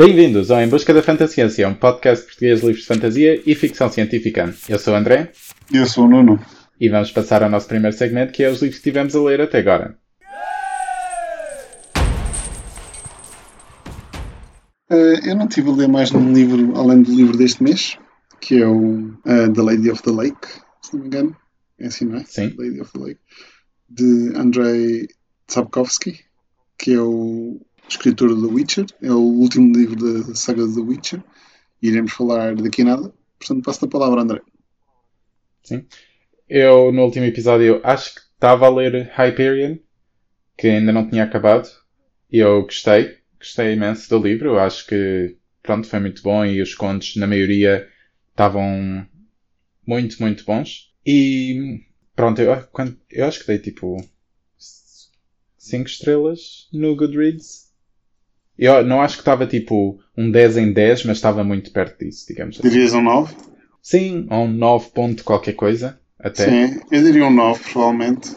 Bem-vindos ao Em Busca da Fantasciência, um podcast português de livros de fantasia e ficção científica. Eu sou o André. E eu sou o Nuno. E vamos passar ao nosso primeiro segmento, que é os livros que tivemos a ler até agora. Uh, eu não tive a ler mais nenhum livro além do livro deste mês, que é o uh, The Lady of the Lake, se não me engano. É assim, não é? Sim. Lady of the Lake. De Andrei Sapkowski, que é o escritor do Witcher. É o último livro da saga do Witcher. E iremos falar daqui a nada. Portanto, passo a palavra, André. Sim. Eu, no último episódio, acho que estava a ler Hyperion, que ainda não tinha acabado. E eu gostei. Gostei imenso do livro. Acho que, pronto, foi muito bom. E os contos, na maioria, estavam muito, muito bons. E, pronto, eu, eu acho que dei tipo 5 estrelas no Goodreads. Eu não acho que estava tipo um 10 em 10, mas estava muito perto disso, digamos assim. Dirias um 9? Sim, ou um 9 ponto qualquer coisa. Até. Sim, eu diria um 9, provavelmente.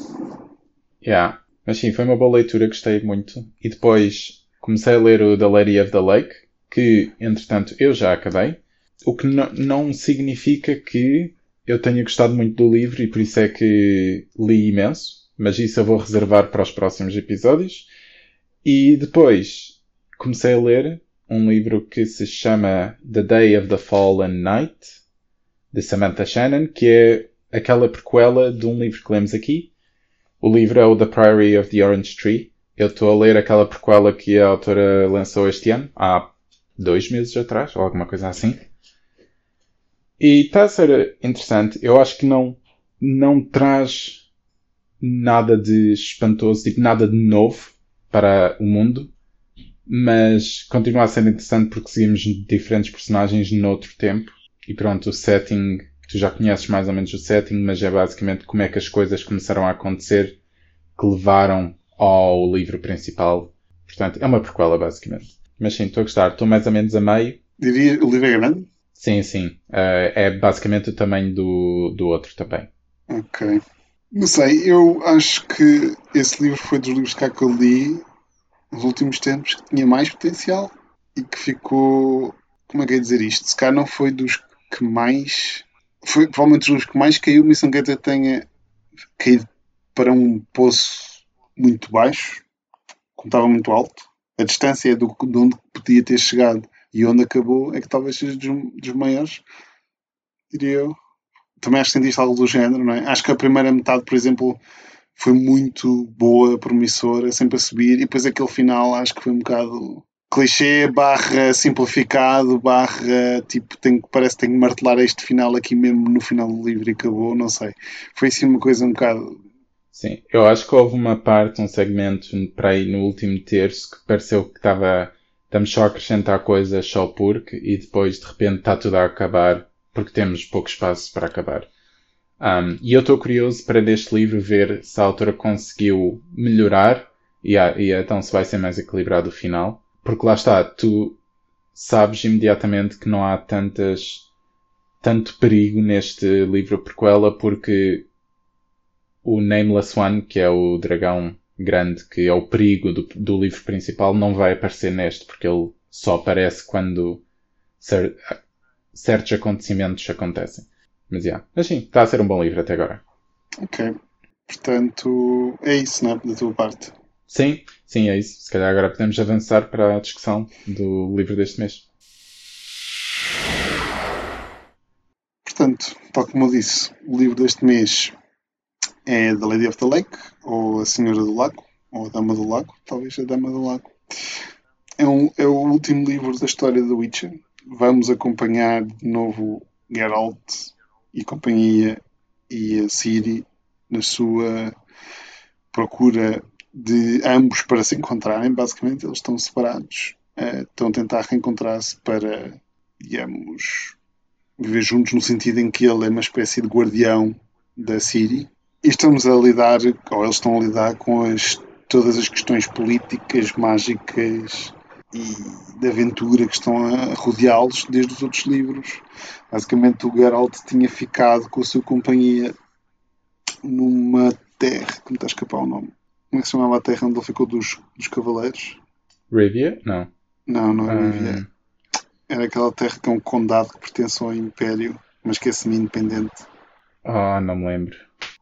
Yeah. Mas sim, foi uma boa leitura, gostei muito. E depois comecei a ler o The Lady of the Lake, que entretanto eu já acabei. O que não significa que eu tenha gostado muito do livro e por isso é que li imenso. Mas isso eu vou reservar para os próximos episódios. E depois comecei a ler um livro que se chama The Day of the Fallen Night, de Samantha Shannon, que é aquela prequela de um livro que lemos aqui. O livro é o The Priory of the Orange Tree. Eu estou a ler aquela prequela que a autora lançou este ano, há dois meses atrás, ou alguma coisa assim. E está a ser interessante. Eu acho que não, não traz nada de espantoso, tipo nada de novo para o mundo mas continua a ser interessante porque seguimos diferentes personagens noutro tempo. E pronto, o setting, tu já conheces mais ou menos o setting, mas é basicamente como é que as coisas começaram a acontecer que levaram ao livro principal. Portanto, é uma prequela basicamente. Mas sim, estou a gostar. Estou mais ou menos a meio. Diria, o livro é grande? Sim, sim. Uh, é basicamente o tamanho do, do outro também. Ok. Não sei, eu acho que esse livro foi dos livros que eu li nos últimos tempos que tinha mais potencial e que ficou. Como é que é dizer isto? Se calhar não foi dos que mais. Foi provavelmente dos que mais caiu, dizer que tenha caído para um poço muito baixo, como estava muito alto. A distância do, de onde podia ter chegado e onde acabou é que talvez seja dos, dos maiores, diria eu. Também acho que sentiste algo do género, não é? Acho que a primeira metade, por exemplo, foi muito boa, promissora, sempre a subir, e depois aquele final acho que foi um bocado clichê, barra simplificado, barra tipo, tenho, parece que tenho que martelar este final aqui mesmo no final do livro e acabou, não sei. Foi assim uma coisa um bocado. Sim, eu acho que houve uma parte, um segmento para aí no último terço que pareceu que estava. Estamos só a acrescentar coisas só porque e depois de repente está tudo a acabar porque temos pouco espaço para acabar. Um, e eu estou curioso para deste livro ver se a autora conseguiu melhorar e, e então se vai ser mais equilibrado o final. Porque lá está, tu sabes imediatamente que não há tantas tanto perigo neste livro prequela porque o Nameless One, que é o dragão grande, que é o perigo do, do livro principal, não vai aparecer neste, porque ele só aparece quando cer certos acontecimentos acontecem. Mas, yeah. Mas sim, está a ser um bom livro até agora. Ok. Portanto, é isso, não é? Da tua parte. Sim, sim, é isso. Se calhar agora podemos avançar para a discussão do livro deste mês. Portanto, tal como eu disse, o livro deste mês é The Lady of the Lake, ou A Senhora do Lago, ou A Dama do Lago, talvez A Dama do Lago. É, um, é o último livro da história do Witcher. Vamos acompanhar de novo Geralt e companhia e a Siri na sua procura de ambos para se encontrarem. Basicamente, eles estão separados, uh, estão a tentar reencontrar-se para, digamos, viver juntos no sentido em que ele é uma espécie de guardião da Siri. E estamos a lidar, ou eles estão a lidar com as, todas as questões políticas, mágicas e de aventura que estão a rodeá-los desde os outros livros. Basicamente, o Geralt tinha ficado com a sua companhia numa terra, que me está a escapar o nome. Como é que se chamava a terra onde ele ficou dos, dos cavaleiros? Rivia? Não. Não, não é Rivia. era aquela terra que é um condado que pertence ao Império, mas que é semi-independente. Ah, não me lembro.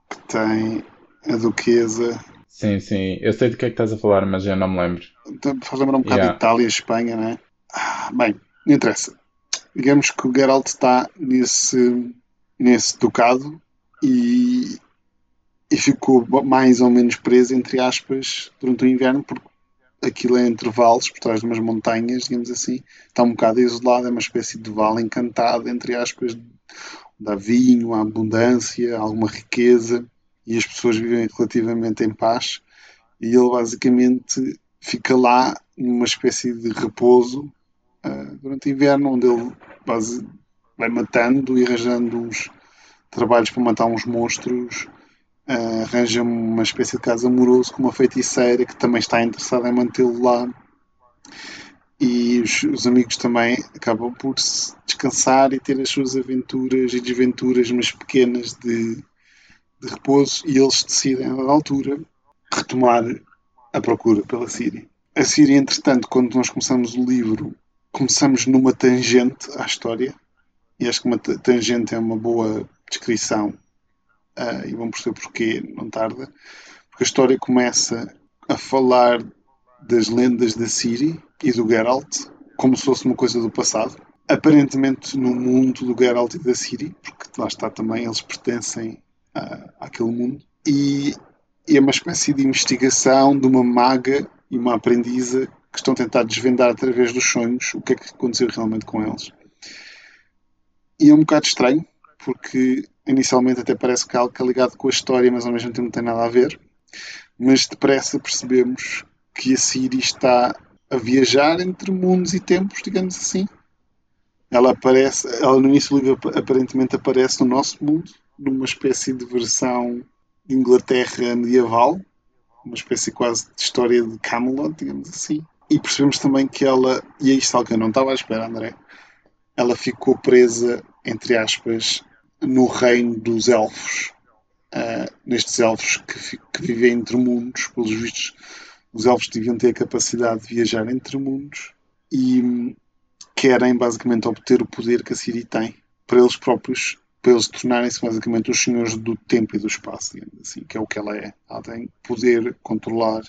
Que tem a duquesa. Sim, sim. Eu sei do que é que estás a falar, mas eu não me lembro. Então, faz lembrar um bocado Yeah. de Itália e Espanha, não é? Ah, bem, não interessa. Digamos que o Geralt está nesse, nesse ducado e, e ficou mais ou menos preso, entre aspas, durante o inverno, porque aquilo é entre vales, por trás de umas montanhas, digamos assim. Está um bocado isolado, é uma espécie de vale encantado, entre aspas, onde há vinho, há abundância, alguma riqueza e as pessoas vivem relativamente em paz. E ele basicamente fica lá numa espécie de repouso ah, durante o inverno, onde ele base- vai matando e arranjando uns trabalhos para matar uns monstros. ah, arranja uma espécie de caso amoroso com uma feiticeira que também está interessada em mantê-lo lá. E os, os amigos também acabam por se descansar e ter as suas aventuras e desventuras, mas pequenas de, de repouso. E eles decidem, a dada altura, retomar a procura pela Síria. A Síria, entretanto, quando nós começamos o livro, começamos numa tangente à história, e acho que uma ta- tangente é uma boa descrição, ah, e vamos perceber porquê, não tarda, porque a história começa a falar das lendas da Síria e do Geralt, como se fosse uma coisa do passado, aparentemente no mundo do Geralt e da Síria, porque lá está também, eles pertencem a, àquele mundo, e é uma espécie de investigação de uma maga e uma aprendiza que estão a tentar desvendar através dos sonhos o que é que aconteceu realmente com eles. E é um bocado estranho, porque inicialmente até parece que é algo que é ligado com a história, mas ao mesmo tempo não tem nada a ver. Mas depressa percebemos que a Siri está a viajar entre mundos e tempos, digamos assim. Ela aparece, ela no início do livro aparentemente aparece no nosso mundo, numa espécie de versão de Inglaterra medieval, uma espécie quase de história de Camelot, digamos assim. E percebemos também que ela, e é isto algo que eu não estava à espera, André, ela ficou presa, entre aspas, no reino dos elfos. Ah, nestes elfos que, que vivem entre mundos, pelos vistos, os elfos deviam ter a capacidade de viajar entre mundos e querem basicamente obter o poder que a Siri tem para eles próprios, para eles tornarem-se basicamente os senhores do tempo e do espaço, assim, que é o que ela é. Ela tem poder controlar,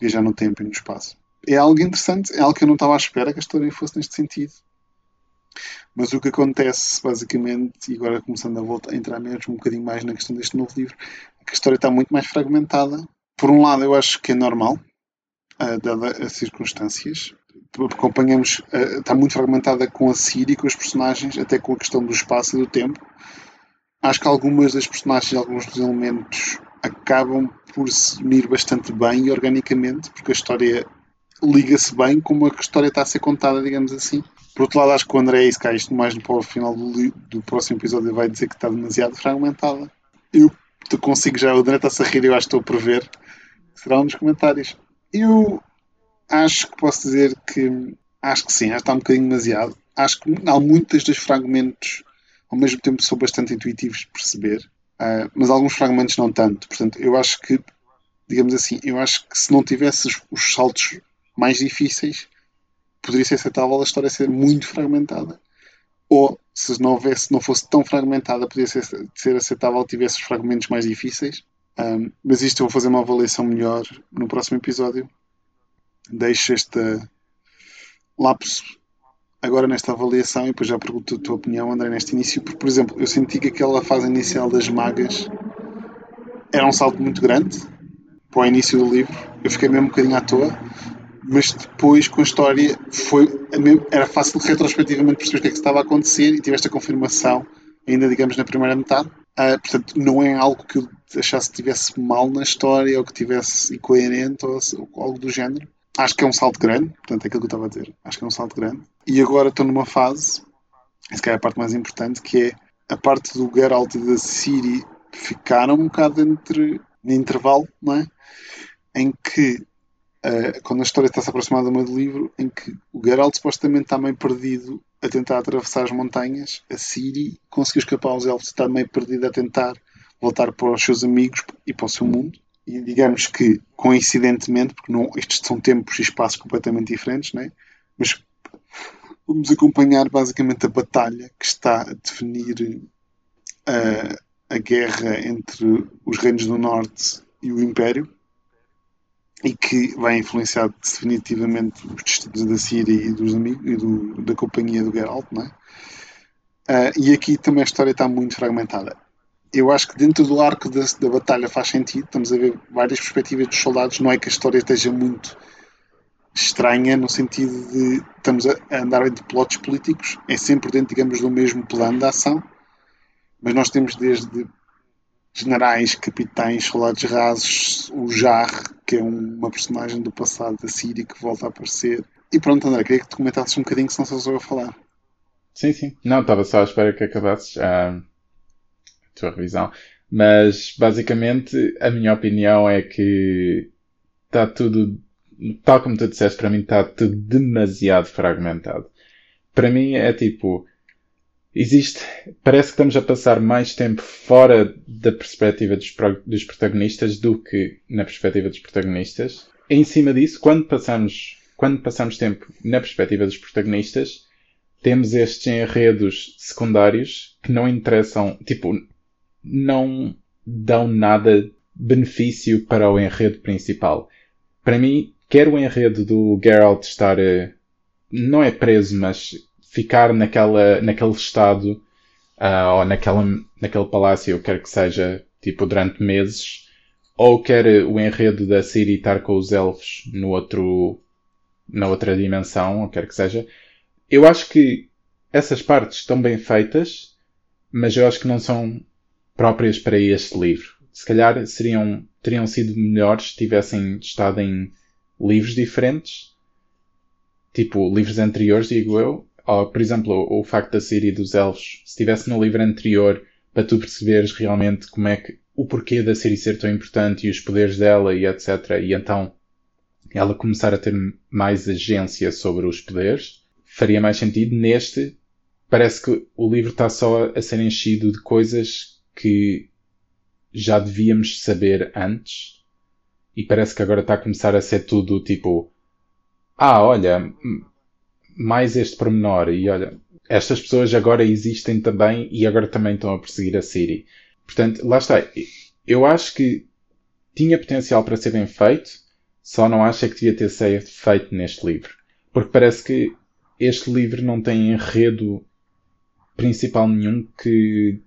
viajar no tempo e no espaço. É algo interessante, é algo que eu não estava à espera que a história fosse neste sentido. Mas o que acontece, basicamente, e agora começando a, voltar, a entrar mesmo um bocadinho mais na questão deste novo livro, é que a história está muito mais fragmentada. Por um lado, eu acho que é normal, uh, dadas as circunstâncias. Acompanhamos, uh, está muito fragmentada com a Siri, com os personagens, até com a questão do espaço e do tempo. Acho que algumas das personagens, alguns dos elementos, acabam por se unir bastante bem e organicamente, porque a história liga-se bem como a história está a ser contada, digamos assim. Por outro lado, acho que o André, e se cá isto mais para o final do, do, próximo episódio, vai dizer que está demasiado fragmentada. Eu consigo já, o André está-se a rir, eu acho que estou a prever. Será um dos comentários. Eu acho que posso dizer que acho que sim, acho que está um bocadinho demasiado. Acho que há muitos dos fragmentos ao mesmo tempo são bastante intuitivos de perceber, uh, mas alguns fragmentos não tanto. Portanto, eu acho que, digamos assim, eu acho que se não tivesse os, os saltos mais difíceis, poderia ser aceitável a história ser muito fragmentada. Ou, se não, houvesse, não fosse tão fragmentada, poderia ser, ser aceitável tivesse os fragmentos mais difíceis. Um, mas isto eu vou fazer uma avaliação melhor no próximo episódio. Deixo esta lapso agora nesta avaliação e depois já pergunto a tua opinião, André, neste início, porque, por exemplo, eu senti que aquela fase inicial das magas era um salto muito grande para o início do livro. Eu fiquei mesmo um bocadinho à toa, mas depois com a história foi era fácil retrospectivamente perceber o que é que estava a acontecer e tiveste a confirmação ainda digamos na primeira metade uh, portanto não é algo que eu achasse que tivesse mal na história ou que tivesse incoerente ou, ou algo do género acho que é um salto grande portanto é aquilo que eu estava a dizer. Acho que é um salto grande. E agora estou numa fase essa é a parte mais importante que é a parte do Geralt e da Ciri ficaram um bocado entre no intervalo não é? Em que Uh, quando a história está se aproximar do livro, em que o Geralt supostamente está meio perdido a tentar atravessar as montanhas, a Ciri conseguiu escapar aos elfos, está meio perdida a tentar voltar para os seus amigos e para o seu mundo. E digamos que, coincidentemente, porque não, estes são tempos e espaços completamente diferentes, né? mas Vamos acompanhar basicamente a batalha que está a definir a, a guerra entre os reinos do Norte e o Império e que vai influenciar definitivamente os destinos da Síria e, dos amigos, e do, da companhia do Geralt, não é? Uh, e aqui também a história está muito fragmentada. Eu acho que dentro do arco da, da, batalha faz sentido, estamos a ver várias perspectivas dos soldados, não é que a história esteja muito estranha no sentido de estamos a, andar entre plotos políticos, é sempre dentro, digamos, do mesmo plano de ação, mas nós temos desde generais, capitães, soldados rasos, o Jar, que é uma personagem do passado da Síria que volta a aparecer. E pronto, André, queria que te comentasses um bocadinho, se não sou eu a falar. Sim, sim. Não, estava só à espera que acabasses a tua revisão. Mas, basicamente, a minha opinião é que está tudo, tal como tu disseste, para mim está tudo demasiado fragmentado. Para mim é tipo, existe, parece que estamos a passar mais tempo fora da perspectiva dos, dos protagonistas do que na perspectiva dos protagonistas. Em cima disso, quando passamos, quando passamos tempo na perspectiva dos protagonistas, temos estes enredos secundários que não interessam, tipo, não dão nada benefício para o enredo principal. Para mim, quer o enredo do Geralt estar, eh, não é preso, mas ficar naquela, naquele estado uh, ou naquela, naquele palácio, quer que seja, tipo, durante meses, ou quer o enredo da Ciri estar com os elfos no outro, na outra dimensão, ou quer que seja. Eu acho que essas partes estão bem feitas, mas eu acho que não são próprias para este livro. Se calhar seriam, teriam sido melhores se tivessem estado em livros diferentes, tipo livros anteriores, digo eu, ou, por exemplo, o, o facto da Siri dos elfos, se estivesse no livro anterior, para tu perceberes realmente como é que o porquê da Siri ser tão importante e os poderes dela e etc. E então ela começar a ter mais agência sobre os poderes, faria mais sentido. Neste, parece que o livro está só a ser enchido de coisas que já devíamos saber antes e parece que agora está a começar a ser tudo tipo ah, olha, mais este pormenor e olha, estas pessoas agora existem também e agora também estão a perseguir a Siri. Portanto, lá está. Eu acho que tinha potencial para ser bem feito, só não acho é que devia ter sido feito neste livro. Porque parece que este livro não tem enredo principal nenhum que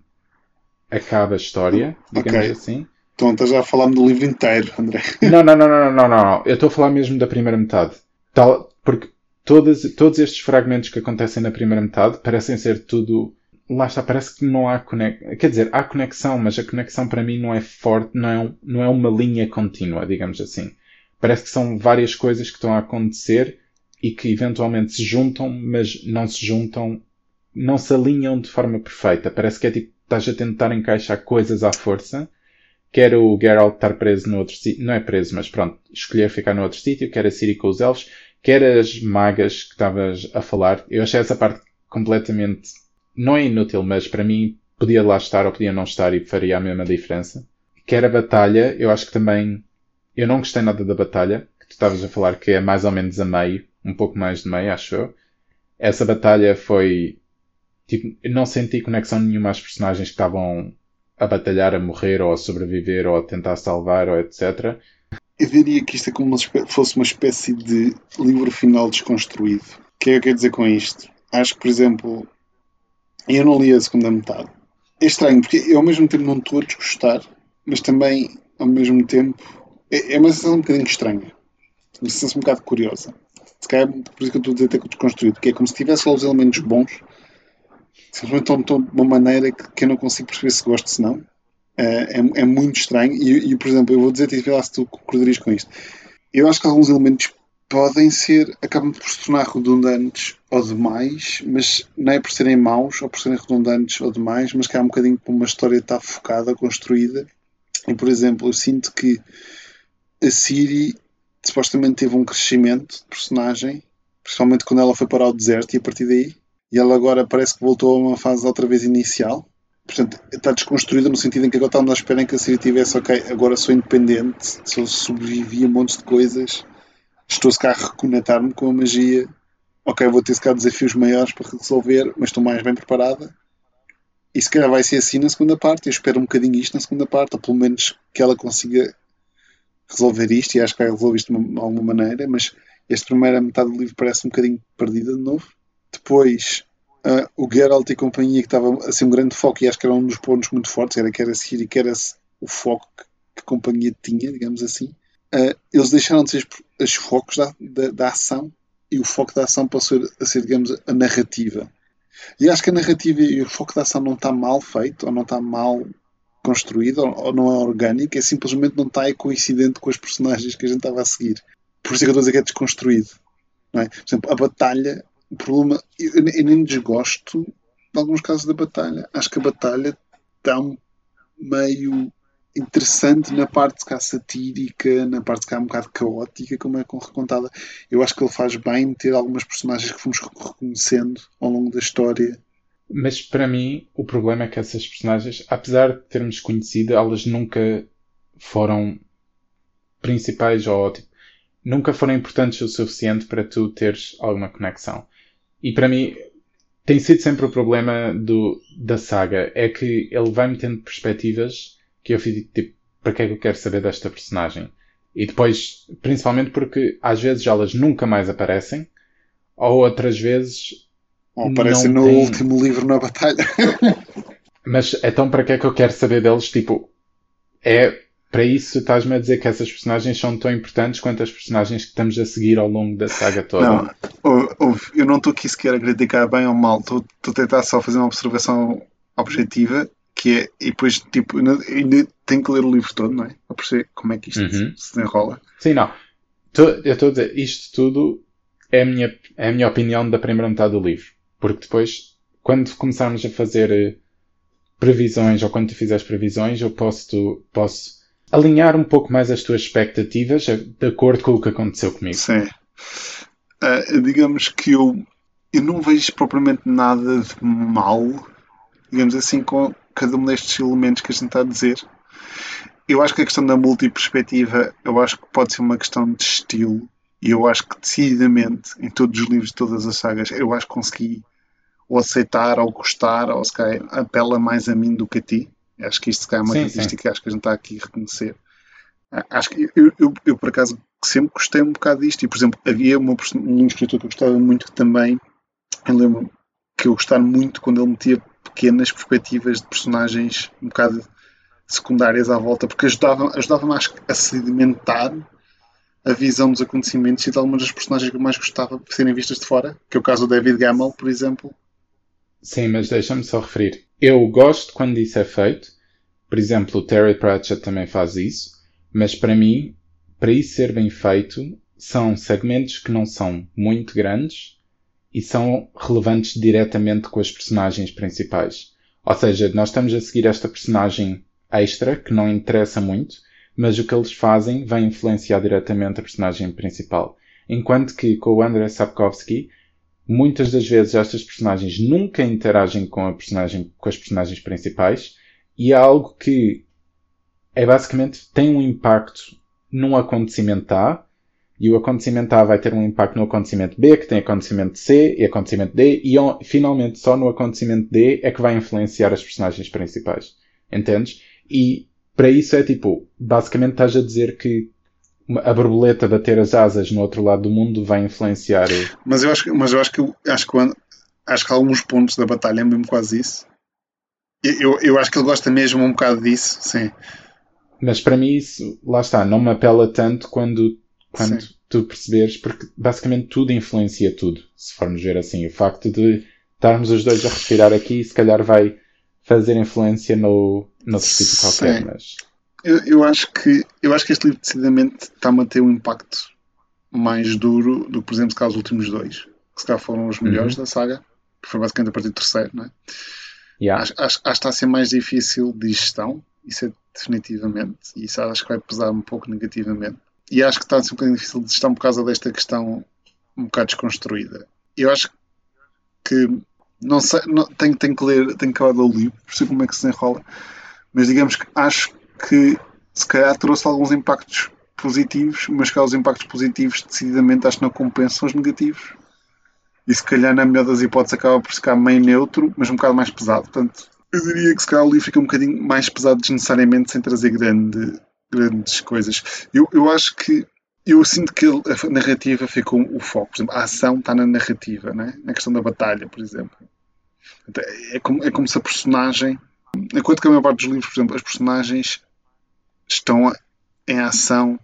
acaba a história, digamos okay. assim. Então estás já a falar do livro inteiro, André. Não, não, não, não, não, não, não. Eu estou a falar mesmo da primeira metade. Tal, porque todos, todos estes fragmentos que acontecem na primeira metade parecem ser tudo. Lá está, parece que não há conexão. Quer dizer, há conexão, mas a conexão para mim não é forte, não é, não é uma linha contínua, digamos assim. Parece que são várias coisas que estão a acontecer e que eventualmente se juntam, mas não se juntam, não se alinham de forma perfeita. Parece que é tipo, estás a tentar encaixar coisas à força. Quer o Geralt estar preso no outro sítio, não é preso, mas pronto, escolher ficar no outro sítio, quer a Ciri com os elfos, quer as magas que estavas a falar, eu achei essa parte completamente, não é inútil, mas para mim podia lá estar ou podia não estar e faria a mesma diferença. Quer a batalha, eu acho que também, eu não gostei nada da batalha, que tu estavas a falar que é mais ou menos a meio, um pouco mais de meio, acho eu. Essa batalha foi, tipo, não senti conexão nenhuma às personagens que estavam a batalhar, a morrer, ou a sobreviver, ou a tentar salvar, ou etc eu diria que isto é como se fosse uma espécie de livro final desconstruído. O que é que eu quero dizer com isto? Acho que, por exemplo, eu não li a segunda metade. É estranho, porque eu ao mesmo tempo não estou a desgostar, mas também, ao mesmo tempo, é, é uma sensação um bocadinho estranha. Uma sensação um bocado curiosa. Se calhar, por isso que eu estou a dizer até que desconstruído, que é como se tivesse lá os elementos bons, simplesmente estão de uma maneira que, que eu não consigo perceber se gosto, se não. É, é, é, muito estranho. E, e, por exemplo, eu vou dizer-te e se tu concordarias com isto. Eu acho que alguns elementos podem ser, acabam por se tornar redundantes ou demais, mas não é por serem maus ou por serem redundantes ou demais, mas que há um bocadinho como uma história está focada, construída. E, por exemplo, eu sinto que a Siri supostamente teve um crescimento de personagem, principalmente quando ela foi para o deserto e a partir daí. E ela agora parece que voltou a uma fase outra vez inicial portanto, está desconstruída no sentido em que agora estamos à espera em que a Siri tivesse, ok, agora sou independente, sou sobrevivi a montes de coisas, estou-se cá a reconectar-me com a magia ok, vou ter se calhar desafios maiores para resolver, mas estou mais bem preparada. E se calhar vai ser assim na segunda parte. Eu espero um bocadinho isto na segunda parte, ou pelo menos que ela consiga resolver isto, e acho que vai resolver isto de alguma maneira, mas esta primeira metade do livro parece um bocadinho perdida de novo. Depois, uh, o Geralt e companhia, que estava a ser um grande foco, e acho que era um dos pontos muito fortes, era que era Siri, que era o foco que, que a companhia tinha, digamos assim. Uh, eles deixaram de ser os focos da, da, da, ação e o foco da ação passou a ser, digamos, a narrativa. E acho que a narrativa e o foco da ação não está mal feito, ou não está mal construído, ou, ou não é orgânico, é simplesmente não está coincidente com os personagens que a gente estava a seguir. Por isso é que eu estou a dizer que é desconstruído. É? Por exemplo, a batalha, o problema, eu, eu nem desgosto de alguns casos da batalha. Acho que a batalha está meio interessante na parte cá satírica, na parte cá um bocado caótica, como é recontada. Eu acho que ele faz bem ter algumas personagens que fomos reconhecendo ao longo da história. Mas para mim, o problema é que essas personagens, apesar de termos conhecido, elas nunca foram principais ou tipo, nunca foram importantes o suficiente para tu teres alguma conexão. E para mim, tem sido sempre o problema do, da saga, é que ele vai metendo perspectivas que eu fico tipo, para que é que eu quero saber desta personagem? E depois, principalmente porque às vezes elas nunca mais aparecem, ou outras vezes. Ou aparecem no tem... último livro na batalha. Mas então para que é que eu quero saber deles? Tipo, é para isso estás-me a dizer que essas personagens são tão importantes quanto as personagens que estamos a seguir ao longo da saga toda? Não, eu não estou aqui sequer a criticar bem ou mal, estou a tentar só fazer uma observação objetiva que é, e depois, tipo, ainda tenho que ler o livro todo, não é? Para perceber como é que isto uhum. se desenrola. Sim, não. Eu estou a dizer, isto tudo é a, minha, é a minha opinião da primeira metade do livro. Porque depois, quando começarmos a fazer eh, previsões, ou quando tu fizeres previsões, eu posso, tu, posso alinhar um pouco mais as tuas expectativas eh, de acordo com o que aconteceu comigo. Sim. Uh, digamos que eu, eu não vejo propriamente nada de mal, digamos assim, com, cada um destes elementos que a gente está a dizer. Eu acho que a questão da multiperspectiva, eu acho que pode ser uma questão de estilo. E eu acho que decididamente, em todos os livros de todas as sagas, eu acho que consegui ou aceitar, ou gostar, ou se calhar apela mais a mim do que a ti. Acho que isto se calhar é uma sim, característica que acho que a gente está aqui a reconhecer. Acho que eu, eu, eu, por acaso sempre gostei um bocado disto. E por exemplo, havia uma, um escritor que eu gostava muito também. Eu lembro que eu gostava muito quando ele metia pequenas perspectivas de personagens um bocado secundárias à volta, porque ajudavam, ajudavam acho, a sedimentar a visão dos acontecimentos e de algumas das personagens que eu mais gostava de serem vistas de fora, que é o caso do David Gamble, por exemplo. Sim, mas deixa-me só referir. Eu gosto quando isso é feito. Por exemplo, o Terry Pratchett também faz isso. Mas para mim, para isso ser bem feito, são segmentos que não são muito grandes e são relevantes diretamente com as personagens principais. Ou seja, nós estamos a seguir esta personagem extra, que não interessa muito, mas o que eles fazem vai influenciar diretamente a personagem principal. Enquanto que com o Andrei Sapkowski, muitas das vezes estas personagens nunca interagem com, a personagem, com as personagens principais e é algo que é basicamente tem um impacto num acontecimento A e o acontecimento A vai ter um impacto no acontecimento B, que tem acontecimento C e acontecimento D, e finalmente só no acontecimento D é que vai influenciar as personagens principais. Entendes? E para isso é tipo, basicamente estás a dizer que a borboleta bater as asas no outro lado do mundo vai influenciar. Mas eu acho, mas eu acho que acho que, acho que alguns pontos da batalha é mesmo quase isso. Eu, eu acho que ele gosta mesmo um bocado disso, sim. Mas para mim isso, lá está, não me apela tanto quando quando Sim. tu perceberes, porque basicamente tudo influencia tudo, se formos ver assim. O facto de estarmos os dois a respirar aqui, se calhar vai fazer influência no, no sítio qualquer, mas... Eu, eu, acho que, eu acho que este livro decididamente está a manter um impacto mais duro do que, por exemplo, se os últimos dois, que se calhar foram os melhores uhum. da saga, que foi basicamente a partir do terceiro, não é? Yeah. Acho, acho, acho que está a ser mais difícil de gestão, isso é definitivamente, e isso acho que vai pesar um pouco negativamente e acho que está a ser um bocadinho difícil de gestão por causa desta questão um bocado desconstruída. Eu acho que não sei, não, tenho, tenho que ler, tenho que acabar de ler o livro, como é que se enrola, mas digamos que acho que se calhar trouxe alguns impactos positivos, mas que os impactos positivos decididamente acho que não compensam os negativos. E se calhar, na melhor das hipóteses, acaba por ficar meio neutro, mas um bocado mais pesado. Portanto, eu diria que se calhar o livro fica um bocadinho mais pesado desnecessariamente sem trazer grande, grandes coisas. Eu, eu acho que eu sinto que a narrativa ficou o foco. Por exemplo, a ação está na narrativa, né? na questão da batalha, por exemplo. É como, é como se a personagem. Enquanto que a maior parte dos livros, por exemplo, as personagens estão em ação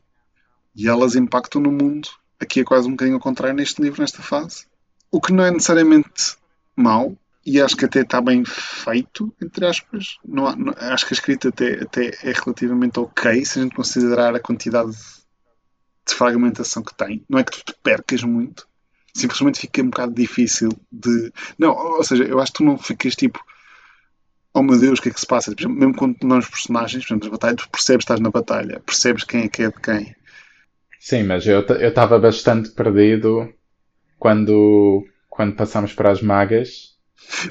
e elas impactam no mundo. Aqui é quase um bocadinho ao contrário neste livro, nesta fase. O que não é necessariamente mau, e acho que até está bem feito, entre aspas. Não, não, acho que a escrita até, até é relativamente ok, se a gente considerar a quantidade de fragmentação que tem. Não é que tu te percas muito, simplesmente fica um bocado difícil de. Não, ou seja, eu acho que tu não ficas tipo. Oh meu Deus, o que é que se passa? Exemplo, mesmo quando não os personagens, por exemplo, batalha, tu percebes que estás na batalha, percebes quem é que é de quem. Sim, mas eu estava bastante perdido quando, quando passamos para as magas.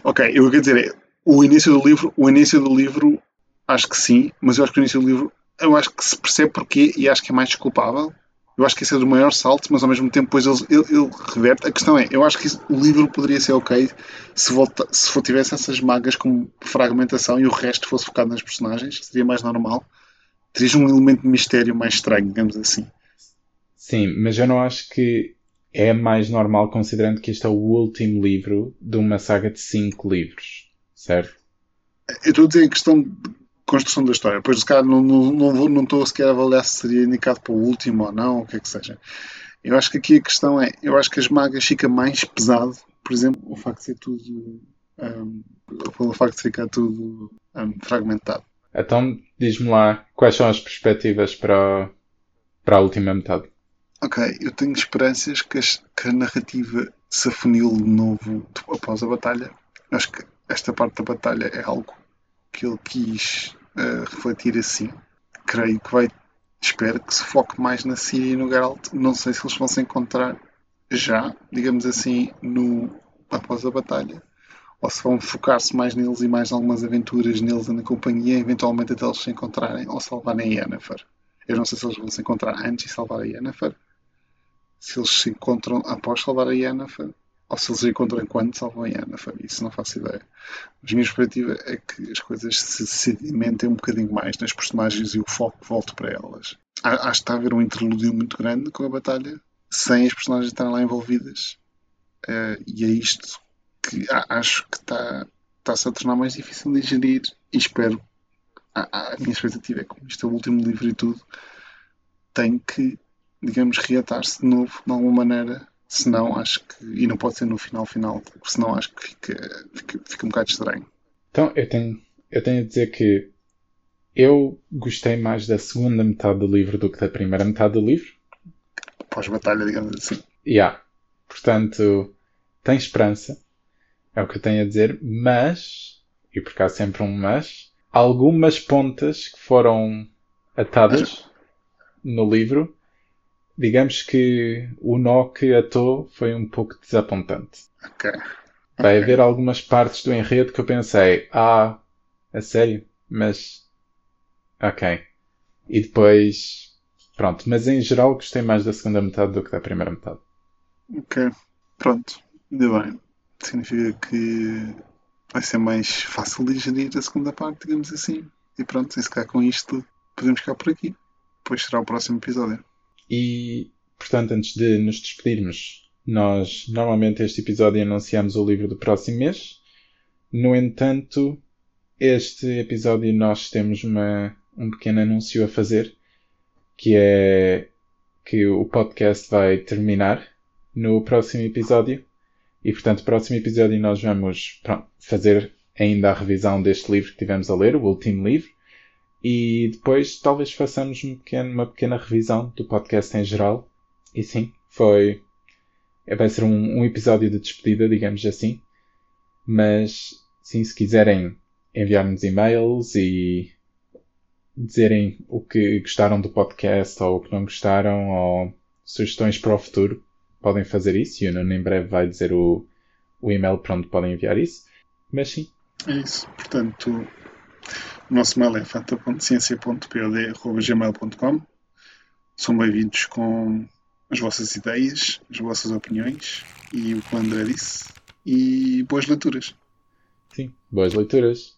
Ok, eu quero dizer, o início do livro, o início do livro, acho que sim, mas eu acho que o início do livro, eu acho que se percebe porquê e acho que é mais desculpável. Eu acho que esse é do maior salto, mas ao mesmo tempo depois ele, ele, ele reverte. A questão é, eu acho que o livro poderia ser ok se, volta, se for, tivesse essas magas como fragmentação e o resto fosse focado nas personagens, seria mais normal. Terias um elemento de mistério mais estranho, digamos assim. Sim, mas eu não acho que é mais normal considerando que este é o último livro de uma saga de cinco livros, certo? Eu estou a dizer em questão construção da história. Pois, calhar, não, não, não, vou, não estou sequer a avaliar se seria indicado para o último ou não, o que é que seja. Eu acho que aqui a questão é, eu acho que as magas fica mais pesado, por exemplo, o facto de ser tudo, um, pelo facto de ficar tudo um, fragmentado. Então, diz-me lá, quais são as perspectivas para, para a última metade? Ok, eu tenho esperanças que, as, que a narrativa se afunile de novo após a batalha. Acho que esta parte da batalha é algo que ele quis refletir assim. Creio que vai. Espero que se foque mais na Síria e no Geralt. Não sei se eles vão se encontrar já, digamos assim, no, após a batalha. Ou se vão focar-se mais neles e mais algumas aventuras neles na companhia, eventualmente até eles se encontrarem ou salvarem Yennefer. Eu não sei se eles vão se encontrar antes e salvar a Yennefer, se eles se encontram após salvar a Yennefer, ou se eles encontram enquanto salvam a Yennefer. Isso não faço ideia. Mas a minha perspectiva é que as coisas se sedimentem um bocadinho mais nas personagens e o foco volte para elas. Acho que está a haver um interlúdio muito grande com a batalha, sem as personagens estarem lá envolvidas. Uh, e é isto que acho que está, está-se a tornar mais difícil de gerir e espero. A, a minha expectativa é que, como isto é o último livro e tudo, tem que digamos, reatar-se de novo de alguma maneira. Senão, acho que. E não pode ser no final, final, porque senão acho que fica, fica, fica um bocado estranho. Então, eu tenho, eu tenho a dizer que eu gostei mais da segunda metade do livro do que da primeira metade do livro. Pós-batalha, digamos assim. Yeah. Portanto, tem esperança. É o que eu tenho a dizer. Mas, e por cá sempre um mas, algumas pontas que foram atadas no livro digamos que o nó que atou foi um pouco desapontante. Ok. Vai okay. haver algumas partes do enredo que eu pensei, ah, a sério? Mas. Ok. E depois. Pronto, mas em geral gostei mais da segunda metade do que da primeira metade. Ok. Pronto. Ainda bem. Significa que vai ser mais fácil de gerir a segunda parte, digamos assim. E pronto, e se calhar com isto podemos ficar por aqui. Depois será o próximo episódio. E, portanto, antes de nos despedirmos, nós normalmente este episódio anunciamos o livro do próximo mês. No entanto, este episódio nós temos uma, um pequeno anúncio a fazer, que é que o podcast vai terminar no próximo episódio. E, portanto, próximo episódio nós vamos pronto, fazer ainda a revisão deste livro que tivemos a ler, o último livro. E depois talvez façamos um pequeno, uma pequena revisão do podcast em geral. E sim, foi. Vai ser um, um episódio de despedida, digamos assim. Mas sim, se quiserem enviar-nos e-mails e dizerem o que gostaram do podcast ou o que não gostaram ou sugestões para o futuro, podem fazer isso e o Nuno em breve vai dizer o, o e-mail para onde podem enviar isso. Mas sim. É isso. Portanto, o nosso mail é fanta.ciência.pod.gmail.com São bem-vindos com as vossas ideias, as vossas opiniões e o que o André disse. E boas leituras. Sim, boas leituras.